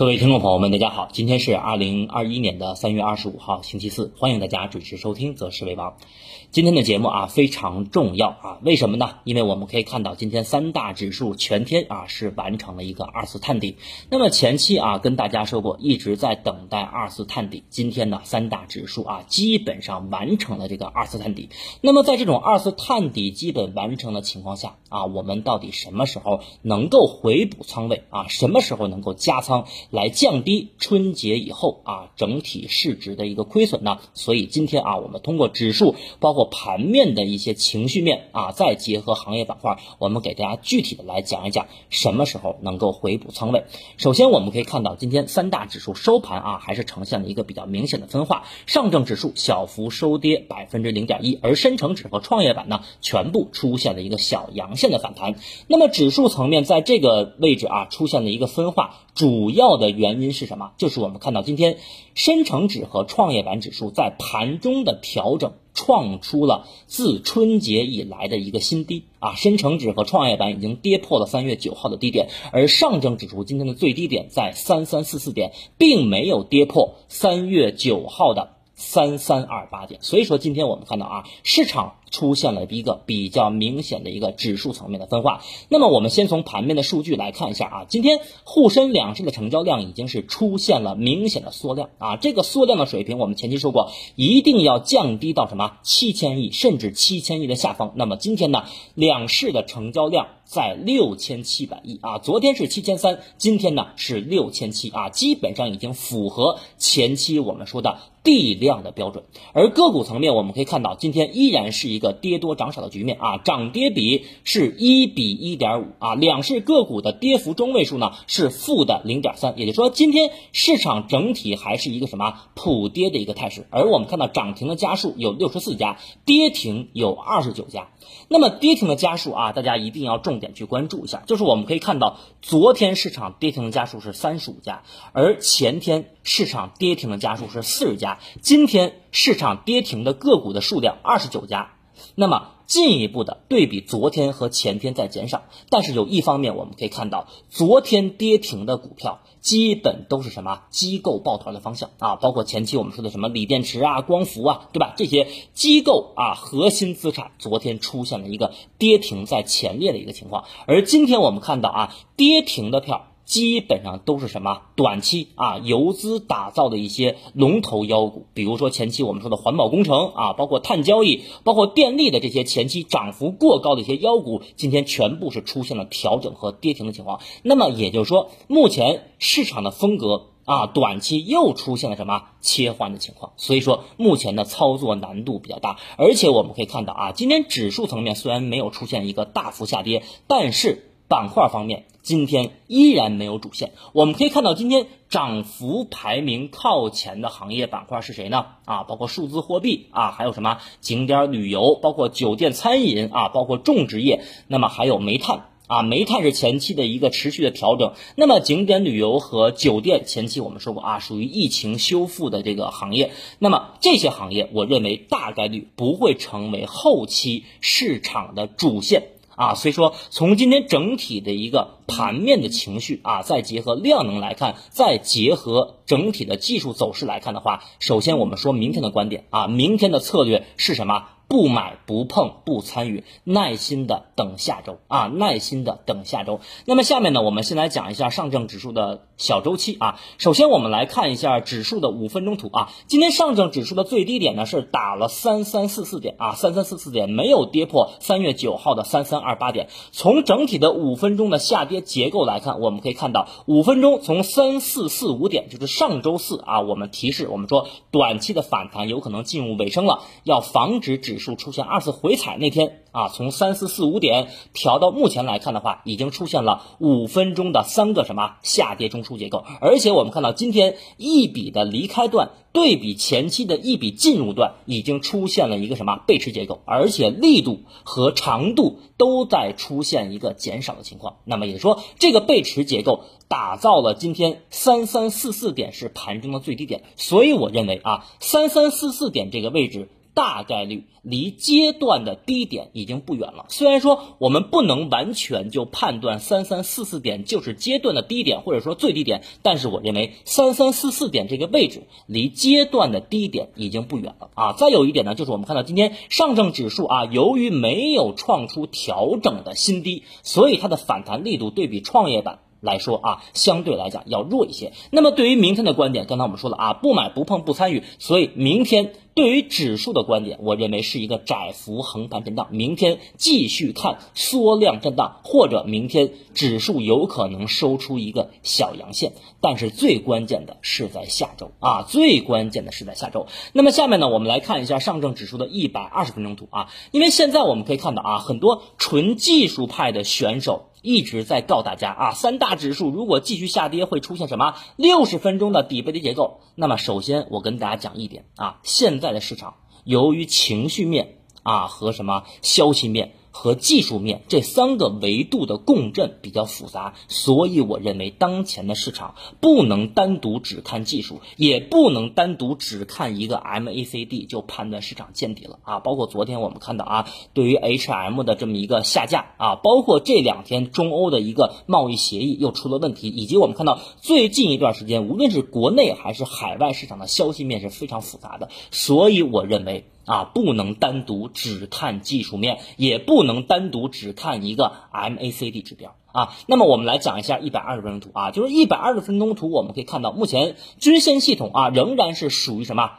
各位听众朋友们，大家好，今天是二零二一年的三月二十五号，星期四，欢迎大家准时收听《则是为王》。今天的节目啊非常重要啊，为什么呢？因为我们可以看到今天三大指数全天啊是完成了一个二次探底。那么前期啊跟大家说过，一直在等待二次探底。今天呢三大指数啊基本上完成了这个二次探底。那么在这种二次探底基本完成的情况下啊，我们到底什么时候能够回补仓位啊？什么时候能够加仓来降低春节以后啊整体市值的一个亏损呢？所以今天啊我们通过指数包括盘面的一些情绪面啊，再结合行业板块，我们给大家具体的来讲一讲什么时候能够回补仓位。首先，我们可以看到今天三大指数收盘啊，还是呈现了一个比较明显的分化。上证指数小幅收跌百分之零点一，而深成指和创业板呢，全部出现了一个小阳线的反弹。那么指数层面在这个位置啊，出现了一个分化，主要的原因是什么？就是我们看到今天深成指和创业板指数在盘中的调整。创出了自春节以来的一个新低啊！深成指和创业板已经跌破了三月九号的低点，而上证指数今天的最低点在三三四四点，并没有跌破三月九号的三三二八点。所以说，今天我们看到啊，市场。出现了一个比较明显的一个指数层面的分化。那么我们先从盘面的数据来看一下啊，今天沪深两市的成交量已经是出现了明显的缩量啊。这个缩量的水平，我们前期说过，一定要降低到什么七千亿甚至七千亿的下方。那么今天呢，两市的成交量在六千七百亿啊，昨天是七千三，今天呢是六千七啊，基本上已经符合前期我们说的地量的标准。而个股层面，我们可以看到，今天依然是一。一个跌多涨少的局面啊，涨跌比是一比一点五啊，两市个股的跌幅中位数呢是负的零点三，也就是说今天市场整体还是一个什么普跌的一个态势，而我们看到涨停的家数有六十四家，跌停有二十九家。那么跌停的家数啊，大家一定要重点去关注一下，就是我们可以看到昨天市场跌停的家数是三十五家，而前天市场跌停的家数是四十家，今天市场跌停的个股的数量二十九家。那么进一步的对比昨天和前天在减少，但是有一方面我们可以看到，昨天跌停的股票基本都是什么机构抱团的方向啊，包括前期我们说的什么锂电池啊、光伏啊，对吧？这些机构啊核心资产昨天出现了一个跌停在前列的一个情况，而今天我们看到啊跌停的票。基本上都是什么短期啊游资打造的一些龙头妖股，比如说前期我们说的环保工程啊，包括碳交易，包括电力的这些前期涨幅过高的一些妖股，今天全部是出现了调整和跌停的情况。那么也就是说，目前市场的风格啊，短期又出现了什么切换的情况？所以说目前的操作难度比较大，而且我们可以看到啊，今天指数层面虽然没有出现一个大幅下跌，但是。板块方面，今天依然没有主线。我们可以看到，今天涨幅排名靠前的行业板块是谁呢？啊，包括数字货币啊，还有什么景点旅游，包括酒店餐饮啊，包括种植业，那么还有煤炭啊，煤炭是前期的一个持续的调整。那么景点旅游和酒店前期我们说过啊，属于疫情修复的这个行业。那么这些行业，我认为大概率不会成为后期市场的主线。啊，所以说从今天整体的一个盘面的情绪啊，再结合量能来看，再结合整体的技术走势来看的话，首先我们说明天的观点啊，明天的策略是什么？不买不碰不参与，耐心的等下周啊，耐心的等下周。那么下面呢，我们先来讲一下上证指数的小周期啊。首先我们来看一下指数的五分钟图啊。今天上证指数的最低点呢是打了三三四四点啊，三三四四点没有跌破三月九号的三三二八点。从整体的五分钟的下跌结构来看，我们可以看到五分钟从三四四五点，就是上周四啊，我们提示我们说短期的反弹有可能进入尾声了，要防止指。数出现二次回踩那天啊，从三四四五点调到目前来看的话，已经出现了五分钟的三个什么下跌中枢结构，而且我们看到今天一笔的离开段对比前期的一笔进入段，已经出现了一个什么背驰结构，而且力度和长度都在出现一个减少的情况。那么也说这个背驰结构打造了今天三三四四点是盘中的最低点，所以我认为啊，三三四四点这个位置。大概率离阶段的低点已经不远了。虽然说我们不能完全就判断三三四四点就是阶段的低点或者说最低点，但是我认为三三四四点这个位置离阶段的低点已经不远了啊。再有一点呢，就是我们看到今天上证指数啊，由于没有创出调整的新低，所以它的反弹力度对比创业板。来说啊，相对来讲要弱一些。那么对于明天的观点，刚才我们说了啊，不买不碰不参与，所以明天对于指数的观点，我认为是一个窄幅横盘震荡。明天继续看缩量震荡，或者明天指数有可能收出一个小阳线。但是最关键的是在下周啊，最关键的是在下周。那么下面呢，我们来看一下上证指数的一百二十分钟图啊，因为现在我们可以看到啊，很多纯技术派的选手。一直在告大家啊，三大指数如果继续下跌，会出现什么六十分钟的底背离结构？那么首先我跟大家讲一点啊，现在的市场由于情绪面啊和什么消息面。和技术面这三个维度的共振比较复杂，所以我认为当前的市场不能单独只看技术，也不能单独只看一个 MACD 就判断市场见底了啊！包括昨天我们看到啊，对于 HM 的这么一个下架啊，包括这两天中欧的一个贸易协议又出了问题，以及我们看到最近一段时间，无论是国内还是海外市场的消息面是非常复杂的，所以我认为。啊，不能单独只看技术面，也不能单独只看一个 MACD 指标啊。那么我们来讲一下一百二十分钟图啊，就是一百二十分钟图，我们可以看到目前均线系统啊仍然是属于什么？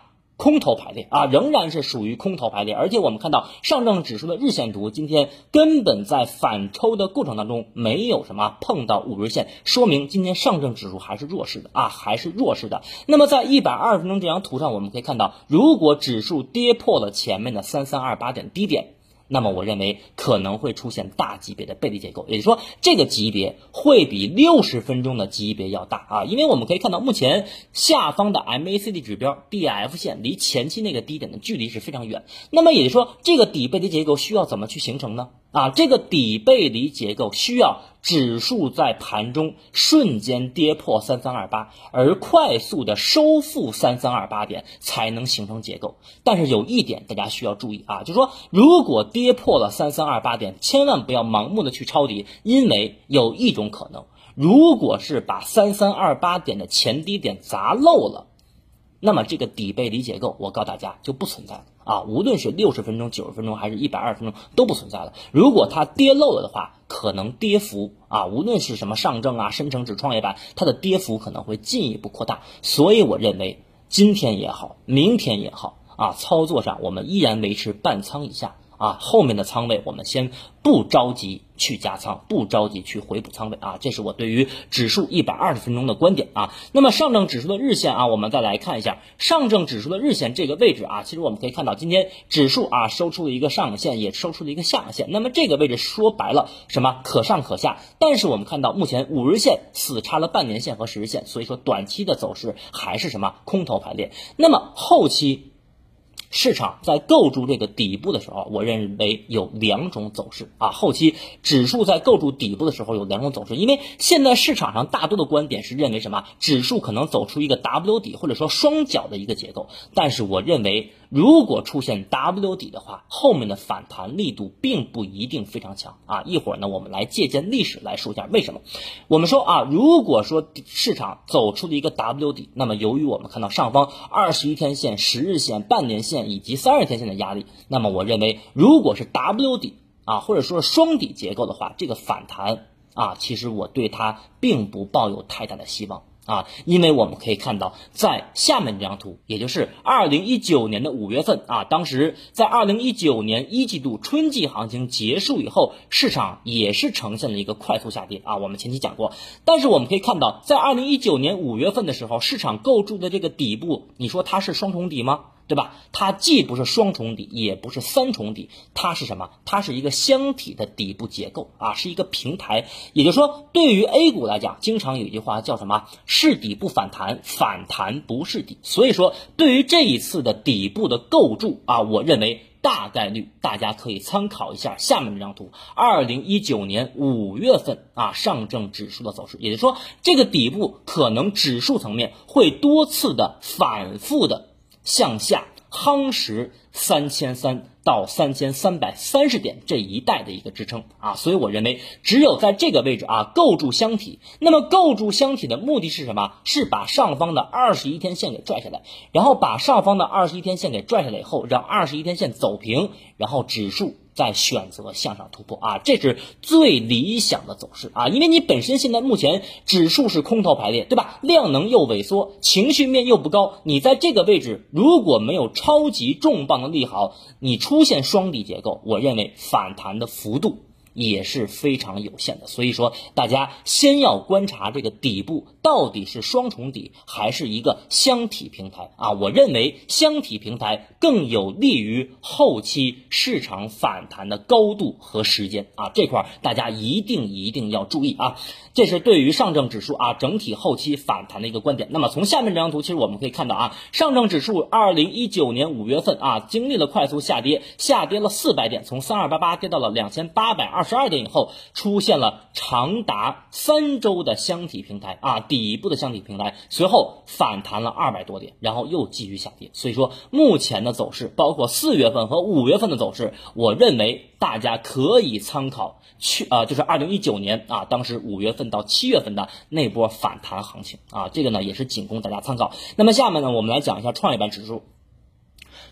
空头排列啊，仍然是属于空头排列，而且我们看到上证指数的日线图，今天根本在反抽的过程当中没有什么碰到五日线，说明今天上证指数还是弱势的啊，还是弱势的。那么在一百二十分钟这张图上，我们可以看到，如果指数跌破了前面的三三二八点低点。那么我认为可能会出现大级别的背离结构，也就是说这个级别会比六十分钟的级别要大啊，因为我们可以看到目前下方的 MACD 指标 DF 线离前期那个低点的距离是非常远，那么也就是说这个底背离结构需要怎么去形成呢？啊，这个底背离结构需要指数在盘中瞬间跌破三三二八，而快速的收复三三二八点才能形成结构。但是有一点大家需要注意啊，就是说如果跌破了三三二八点，千万不要盲目的去抄底，因为有一种可能，如果是把三三二八点的前低点砸漏了。那么这个底背离结构，我告诉大家就不存在了啊！无论是六十分钟、九十分钟，还是一百二十分钟，都不存在了。如果它跌漏了的话，可能跌幅啊，无论是什么上证啊、深成指、创业板，它的跌幅可能会进一步扩大。所以我认为今天也好，明天也好啊，操作上我们依然维持半仓以下。啊，后面的仓位我们先不着急去加仓，不着急去回补仓位啊，这是我对于指数一百二十分钟的观点啊。那么上证指数的日线啊，我们再来看一下上证指数的日线这个位置啊，其实我们可以看到今天指数啊收出了一个上影线，也收出了一个下影线。那么这个位置说白了什么？可上可下。但是我们看到目前五日线死叉了半年线和十日线，所以说短期的走势还是什么空头排列。那么后期。市场在构筑这个底部的时候，我认为有两种走势啊。后期指数在构筑底部的时候有两种走势，因为现在市场上大多的观点是认为什么？指数可能走出一个 W 底或者说双脚的一个结构，但是我认为。如果出现 W 底的话，后面的反弹力度并不一定非常强啊。一会儿呢，我们来借鉴历史来说一下为什么。我们说啊，如果说市场走出了一个 W 底，那么由于我们看到上方二十一天线、十日线、半年线以及三十天线的压力，那么我认为如果是 W 底啊，或者说双底结构的话，这个反弹啊，其实我对它并不抱有太大的希望。啊，因为我们可以看到，在下面这张图，也就是二零一九年的五月份啊，当时在二零一九年一季度春季行情结束以后，市场也是呈现了一个快速下跌啊。我们前期讲过，但是我们可以看到，在二零一九年五月份的时候，市场构筑的这个底部，你说它是双重底吗？对吧？它既不是双重底，也不是三重底，它是什么？它是一个箱体的底部结构啊，是一个平台。也就是说，对于 A 股来讲，经常有一句话叫什么？是底不反弹，反弹不是底。所以说，对于这一次的底部的构筑啊，我认为大概率大家可以参考一下下面这张图，二零一九年五月份啊上证指数的走势。也就是说，这个底部可能指数层面会多次的反复的。向下夯实三千三到三千三百三十点这一带的一个支撑啊，所以我认为只有在这个位置啊构筑箱体。那么构筑箱体的目的是什么？是把上方的二十一天线给拽下来，然后把上方的二十一天线给拽下来以后，让二十一天线走平，然后指数。再选择向上突破啊，这是最理想的走势啊，因为你本身现在目前指数是空头排列，对吧？量能又萎缩，情绪面又不高，你在这个位置如果没有超级重磅的利好，你出现双底结构，我认为反弹的幅度。也是非常有限的，所以说大家先要观察这个底部到底是双重底还是一个箱体平台啊？我认为箱体平台更有利于后期市场反弹的高度和时间啊，这块儿大家一定一定要注意啊。这是对于上证指数啊整体后期反弹的一个观点。那么从下面这张图，其实我们可以看到啊，上证指数二零一九年五月份啊经历了快速下跌，下跌了四百点，从三二八八跌到了两千八百二十二点以后，出现了长达三周的箱体平台啊底部的箱体平台，随后反弹了二百多点，然后又继续下跌。所以说目前的走势，包括四月份和五月份的走势，我认为大家可以参考。去啊，就是二零一九年啊，当时五月份到七月份的那波反弹行情啊，这个呢也是仅供大家参考。那么下面呢，我们来讲一下创业板指数。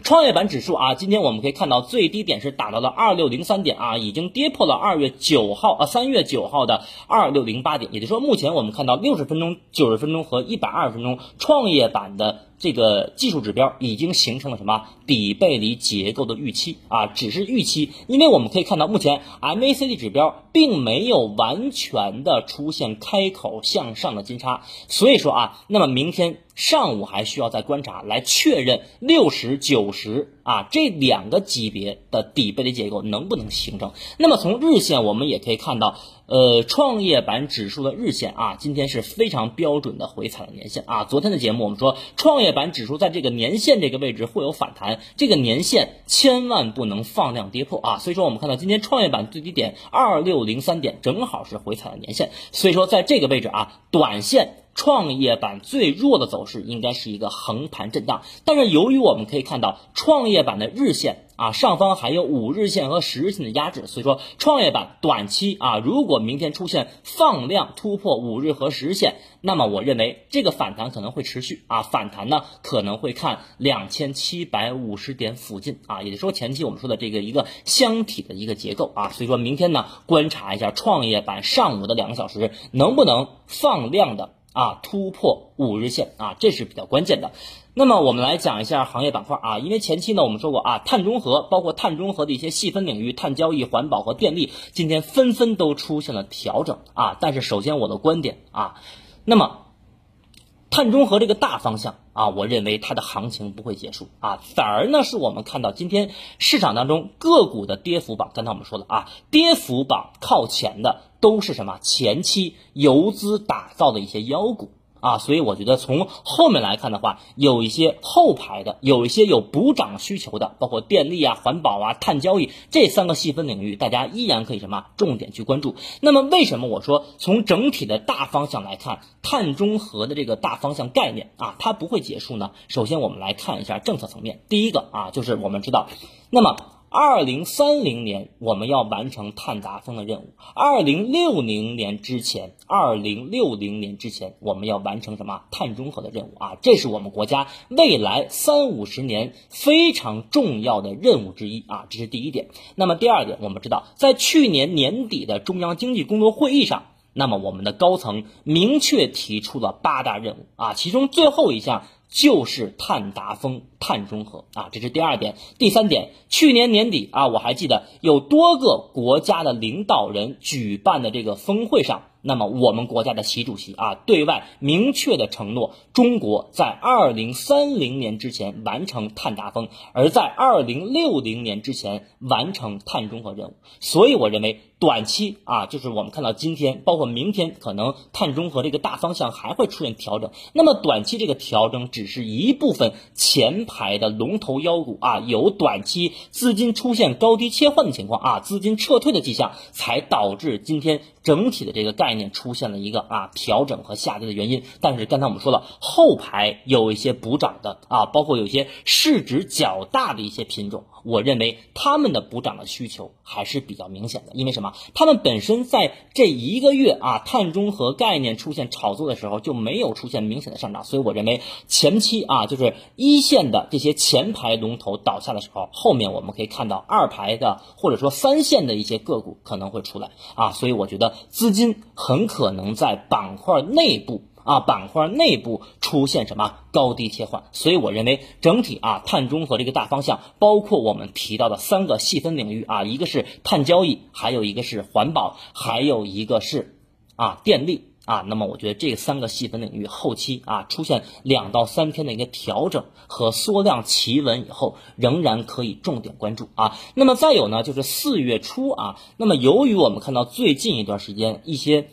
创业板指数啊，今天我们可以看到最低点是达到了二六零三点啊，已经跌破了二月九号啊三月九号的二六零八点，也就是说，目前我们看到六十分钟、九十分钟和一百二十分钟创业板的这个技术指标已经形成了什么底背离结构的预期啊，只是预期，因为我们可以看到目前 MACD 指标并没有完全的出现开口向上的金叉，所以说啊，那么明天。上午还需要再观察来确认六十九十啊这两个级别的底背离结构能不能形成。那么从日线我们也可以看到，呃，创业板指数的日线啊，今天是非常标准的回踩的年线啊。昨天的节目我们说，创业板指数在这个年线这个位置会有反弹，这个年线千万不能放量跌破啊。所以说我们看到今天创业板最低点二六零三点，正好是回踩的年线，所以说在这个位置啊，短线。创业板最弱的走势应该是一个横盘震荡，但是由于我们可以看到创业板的日线啊上方还有五日线和十日线的压制，所以说创业板短期啊如果明天出现放量突破五日和十日线，那么我认为这个反弹可能会持续啊反弹呢可能会看两千七百五十点附近啊，也就是说前期我们说的这个一个箱体的一个结构啊，所以说明天呢观察一下创业板上午的两个小时能不能放量的。啊，突破五日线啊，这是比较关键的。那么我们来讲一下行业板块啊，因为前期呢我们说过啊，碳中和包括碳中和的一些细分领域，碳交易、环保和电力，今天纷纷都出现了调整啊。但是首先我的观点啊，那么。碳中和这个大方向啊，我认为它的行情不会结束啊，反而呢是我们看到今天市场当中个股的跌幅榜，刚才我们说了啊，跌幅榜靠前的都是什么前期游资打造的一些妖股。啊，所以我觉得从后面来看的话，有一些后排的，有一些有补涨需求的，包括电力啊、环保啊、碳交易这三个细分领域，大家依然可以什么重点去关注。那么为什么我说从整体的大方向来看，碳中和的这个大方向概念啊，它不会结束呢？首先我们来看一下政策层面，第一个啊，就是我们知道，那么。二零三零年我们要完成碳达峰的任务，二零六零年之前，二零六零年之前我们要完成什么碳中和的任务啊？这是我们国家未来三五十年非常重要的任务之一啊，这是第一点。那么第二点，我们知道，在去年年底的中央经济工作会议上，那么我们的高层明确提出了八大任务啊，其中最后一项。就是碳达峰、碳中和啊，这是第二点。第三点，去年年底啊，我还记得有多个国家的领导人举办的这个峰会上。那么我们国家的习主席啊，对外明确的承诺，中国在二零三零年之前完成碳达峰，而在二零六零年之前完成碳中和任务。所以我认为，短期啊，就是我们看到今天，包括明天，可能碳中和这个大方向还会出现调整。那么短期这个调整只是一部分前排的龙头妖股啊，有短期资金出现高低切换的情况啊，资金撤退的迹象，才导致今天整体的这个概。概念出现了一个啊调整和下跌的原因。但是刚才我们说了，后排有一些补涨的啊，包括有一些市值较大的一些品种，我认为他们的补涨的需求还是比较明显的。因为什么？他们本身在这一个月啊，碳中和概念出现炒作的时候就没有出现明显的上涨，所以我认为前期啊，就是一线的这些前排龙头倒下的时候，后面我们可以看到二排的或者说三线的一些个股可能会出来啊，所以我觉得资金很可能在板块内部。啊，板块内部出现什么高低切换，所以我认为整体啊，碳中和这个大方向，包括我们提到的三个细分领域啊，一个是碳交易，还有一个是环保，还有一个是啊电力啊。那么我觉得这三个细分领域后期啊出现两到三天的一个调整和缩量企稳以后，仍然可以重点关注啊。那么再有呢，就是四月初啊，那么由于我们看到最近一段时间一些。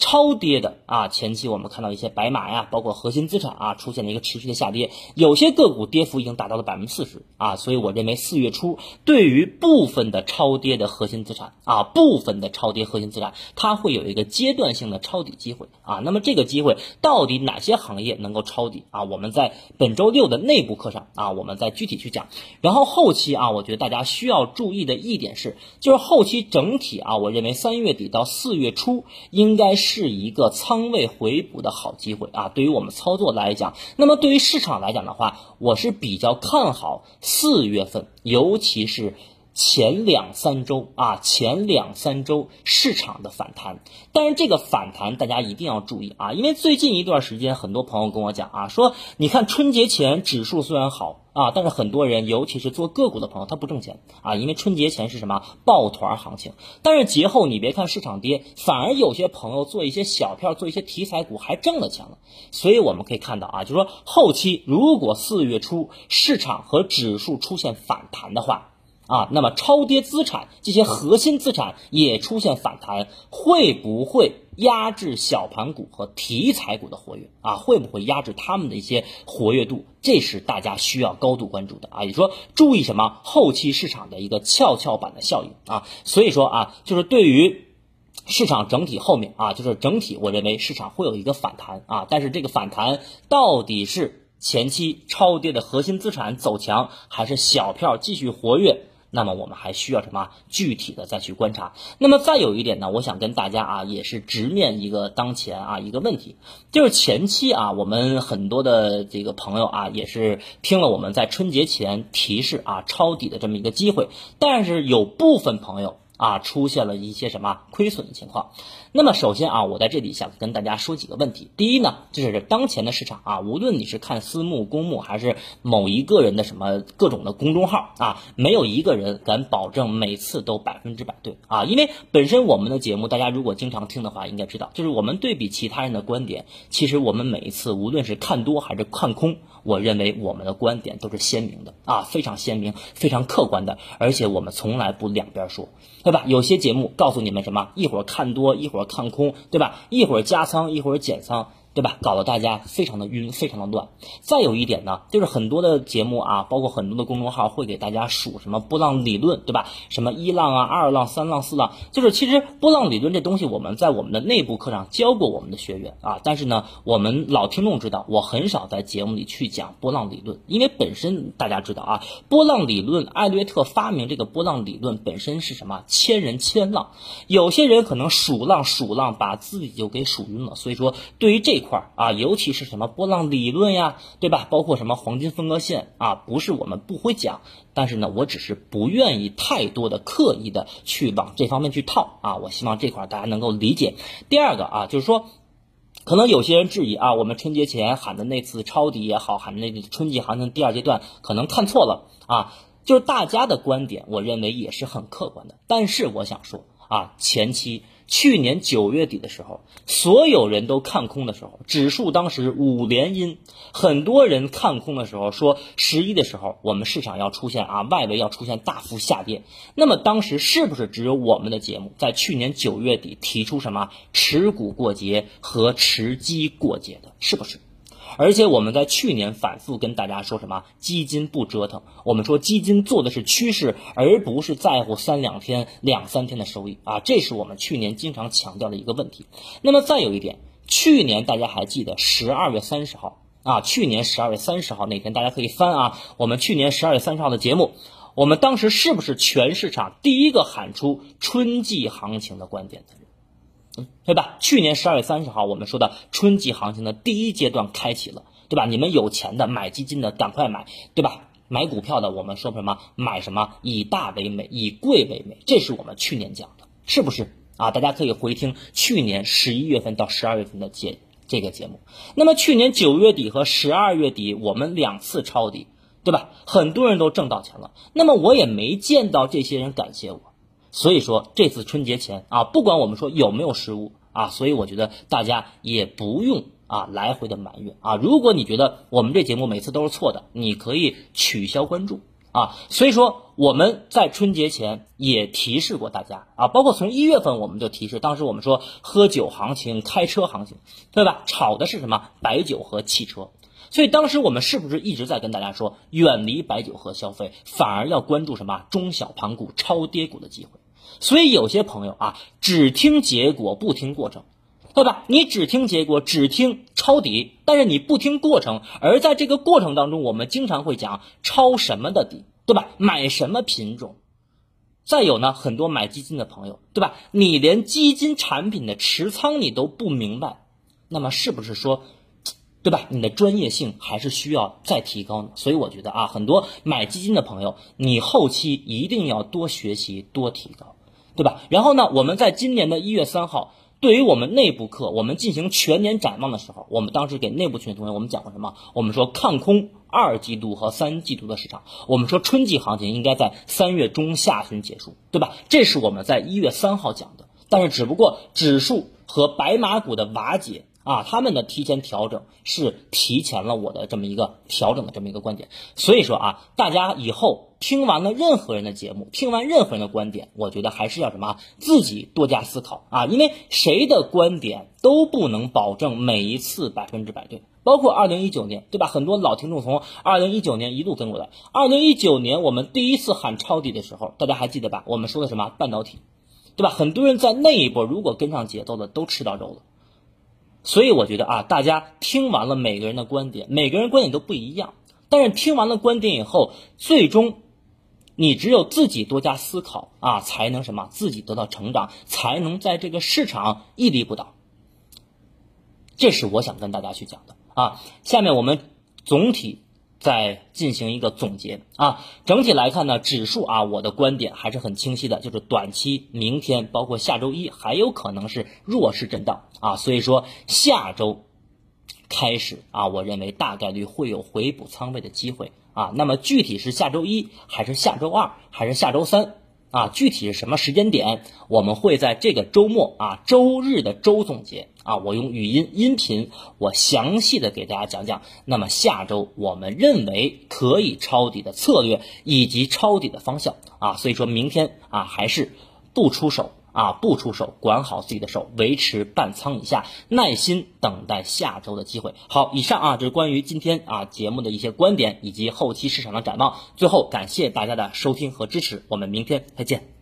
超跌的啊，前期我们看到一些白马呀，包括核心资产啊，出现了一个持续的下跌，有些个股跌幅已经达到了百分之四十啊，所以我认为四月初对于部分的超跌的核心资产啊，部分的超跌核心资产，它会有一个阶段性的抄底机会啊。那么这个机会到底哪些行业能够抄底啊？我们在本周六的内部课上啊，我们再具体去讲。然后后期啊，我觉得大家需要注意的一点是，就是后期整体啊，我认为三月底到四月初应该是。是一个仓位回补的好机会啊！对于我们操作来讲，那么对于市场来讲的话，我是比较看好四月份，尤其是前两三周啊，前两三周市场的反弹。但是这个反弹大家一定要注意啊，因为最近一段时间，很多朋友跟我讲啊，说你看春节前指数虽然好。啊，但是很多人，尤其是做个股的朋友，他不挣钱啊，因为春节前是什么抱团行情。但是节后你别看市场跌，反而有些朋友做一些小票，做一些题材股还挣了钱了。所以我们可以看到啊，就是说后期如果四月初市场和指数出现反弹的话。啊，那么超跌资产这些核心资产也出现反弹，会不会压制小盘股和题材股的活跃啊？会不会压制他们的一些活跃度？这是大家需要高度关注的啊！也说注意什么后期市场的一个跷跷板的效应啊？所以说啊，就是对于市场整体后面啊，就是整体我认为市场会有一个反弹啊，但是这个反弹到底是前期超跌的核心资产走强，还是小票继续活跃？那么我们还需要什么具体的再去观察？那么再有一点呢，我想跟大家啊，也是直面一个当前啊一个问题，就是前期啊，我们很多的这个朋友啊，也是听了我们在春节前提示啊抄底的这么一个机会，但是有部分朋友。啊，出现了一些什么亏损的情况？那么首先啊，我在这里想跟大家说几个问题。第一呢，就是当前的市场啊，无论你是看私募、公募，还是某一个人的什么各种的公众号啊，没有一个人敢保证每次都百分之百对啊。因为本身我们的节目，大家如果经常听的话，应该知道，就是我们对比其他人的观点，其实我们每一次无论是看多还是看空。我认为我们的观点都是鲜明的啊，非常鲜明，非常客观的，而且我们从来不两边说，对吧？有些节目告诉你们什么，一会儿看多，一会儿看空，对吧？一会儿加仓，一会儿减仓。对吧？搞得大家非常的晕，非常的乱。再有一点呢，就是很多的节目啊，包括很多的公众号会给大家数什么波浪理论，对吧？什么一浪啊、二浪、三浪、四浪，就是其实波浪理论这东西，我们在我们的内部课上教过我们的学员啊。但是呢，我们老听众知道，我很少在节目里去讲波浪理论，因为本身大家知道啊，波浪理论，艾略特发明这个波浪理论本身是什么？千人千浪，有些人可能数浪数浪，把自己就给数晕了。所以说，对于这。块啊，尤其是什么波浪理论呀，对吧？包括什么黄金分割线啊，不是我们不会讲，但是呢，我只是不愿意太多的刻意的去往这方面去套啊。我希望这块大家能够理解。第二个啊，就是说，可能有些人质疑啊，我们春节前喊的那次抄底也好，喊的那个春季行情第二阶段可能看错了啊。就是大家的观点，我认为也是很客观的，但是我想说啊，前期。去年九月底的时候，所有人都看空的时候，指数当时五连阴，很多人看空的时候说十一的时候我们市场要出现啊外围要出现大幅下跌。那么当时是不是只有我们的节目在去年九月底提出什么持股过节和持机过节的？是不是？而且我们在去年反复跟大家说什么基金不折腾，我们说基金做的是趋势，而不是在乎三两天、两三天的收益啊，这是我们去年经常强调的一个问题。那么再有一点，去年大家还记得十二月三十号啊，去年十二月三十号那天大家可以翻啊，我们去年十二月三十号的节目，我们当时是不是全市场第一个喊出春季行情的观点的？对吧？去年十二月三十号，我们说的春季行情的第一阶段开启了，对吧？你们有钱的买基金的赶快买，对吧？买股票的，我们说什么？买什么？以大为美，以贵为美，这是我们去年讲的，是不是啊？大家可以回听去年十一月份到十二月份的节这个节目。那么去年九月底和十二月底，我们两次抄底，对吧？很多人都挣到钱了，那么我也没见到这些人感谢我。所以说这次春节前啊，不管我们说有没有失误啊，所以我觉得大家也不用啊来回的埋怨啊。如果你觉得我们这节目每次都是错的，你可以取消关注啊。所以说我们在春节前也提示过大家啊，包括从一月份我们就提示，当时我们说喝酒行情、开车行情，对吧？炒的是什么？白酒和汽车。所以当时我们是不是一直在跟大家说，远离白酒和消费，反而要关注什么中小盘股、超跌股的机会？所以有些朋友啊，只听结果不听过程，对吧？你只听结果，只听抄底，但是你不听过程。而在这个过程当中，我们经常会讲抄什么的底，对吧？买什么品种？再有呢，很多买基金的朋友，对吧？你连基金产品的持仓你都不明白，那么是不是说？对吧？你的专业性还是需要再提高呢。所以我觉得啊，很多买基金的朋友，你后期一定要多学习、多提高，对吧？然后呢，我们在今年的一月三号，对于我们内部课，我们进行全年展望的时候，我们当时给内部群的同学，我们讲过什么？我们说看空二季度和三季度的市场，我们说春季行情应该在三月中下旬结束，对吧？这是我们在一月三号讲的，但是只不过指数和白马股的瓦解。啊，他们的提前调整是提前了我的这么一个调整的这么一个观点，所以说啊，大家以后听完了任何人的节目，听完任何人的观点，我觉得还是要什么自己多加思考啊，因为谁的观点都不能保证每一次百分之百对，包括二零一九年，对吧？很多老听众从二零一九年一路跟过来，二零一九年我们第一次喊抄底的时候，大家还记得吧？我们说的什么半导体，对吧？很多人在那一波如果跟上节奏的，都吃到肉了。所以我觉得啊，大家听完了每个人的观点，每个人观点都不一样。但是听完了观点以后，最终你只有自己多加思考啊，才能什么？自己得到成长，才能在这个市场屹立不倒。这是我想跟大家去讲的啊。下面我们总体。再进行一个总结啊，整体来看呢，指数啊，我的观点还是很清晰的，就是短期明天包括下周一还有可能是弱势震荡啊，所以说下周开始啊，我认为大概率会有回补仓位的机会啊，那么具体是下周一还是下周二还是下周三？啊，具体是什么时间点？我们会在这个周末啊，周日的周总结啊，我用语音音频，我详细的给大家讲讲。那么下周我们认为可以抄底的策略以及抄底的方向啊，所以说明天啊，还是不出手。啊，不出手，管好自己的手，维持半仓以下，耐心等待下周的机会。好，以上啊，这是关于今天啊节目的一些观点以及后期市场的展望。最后，感谢大家的收听和支持，我们明天再见。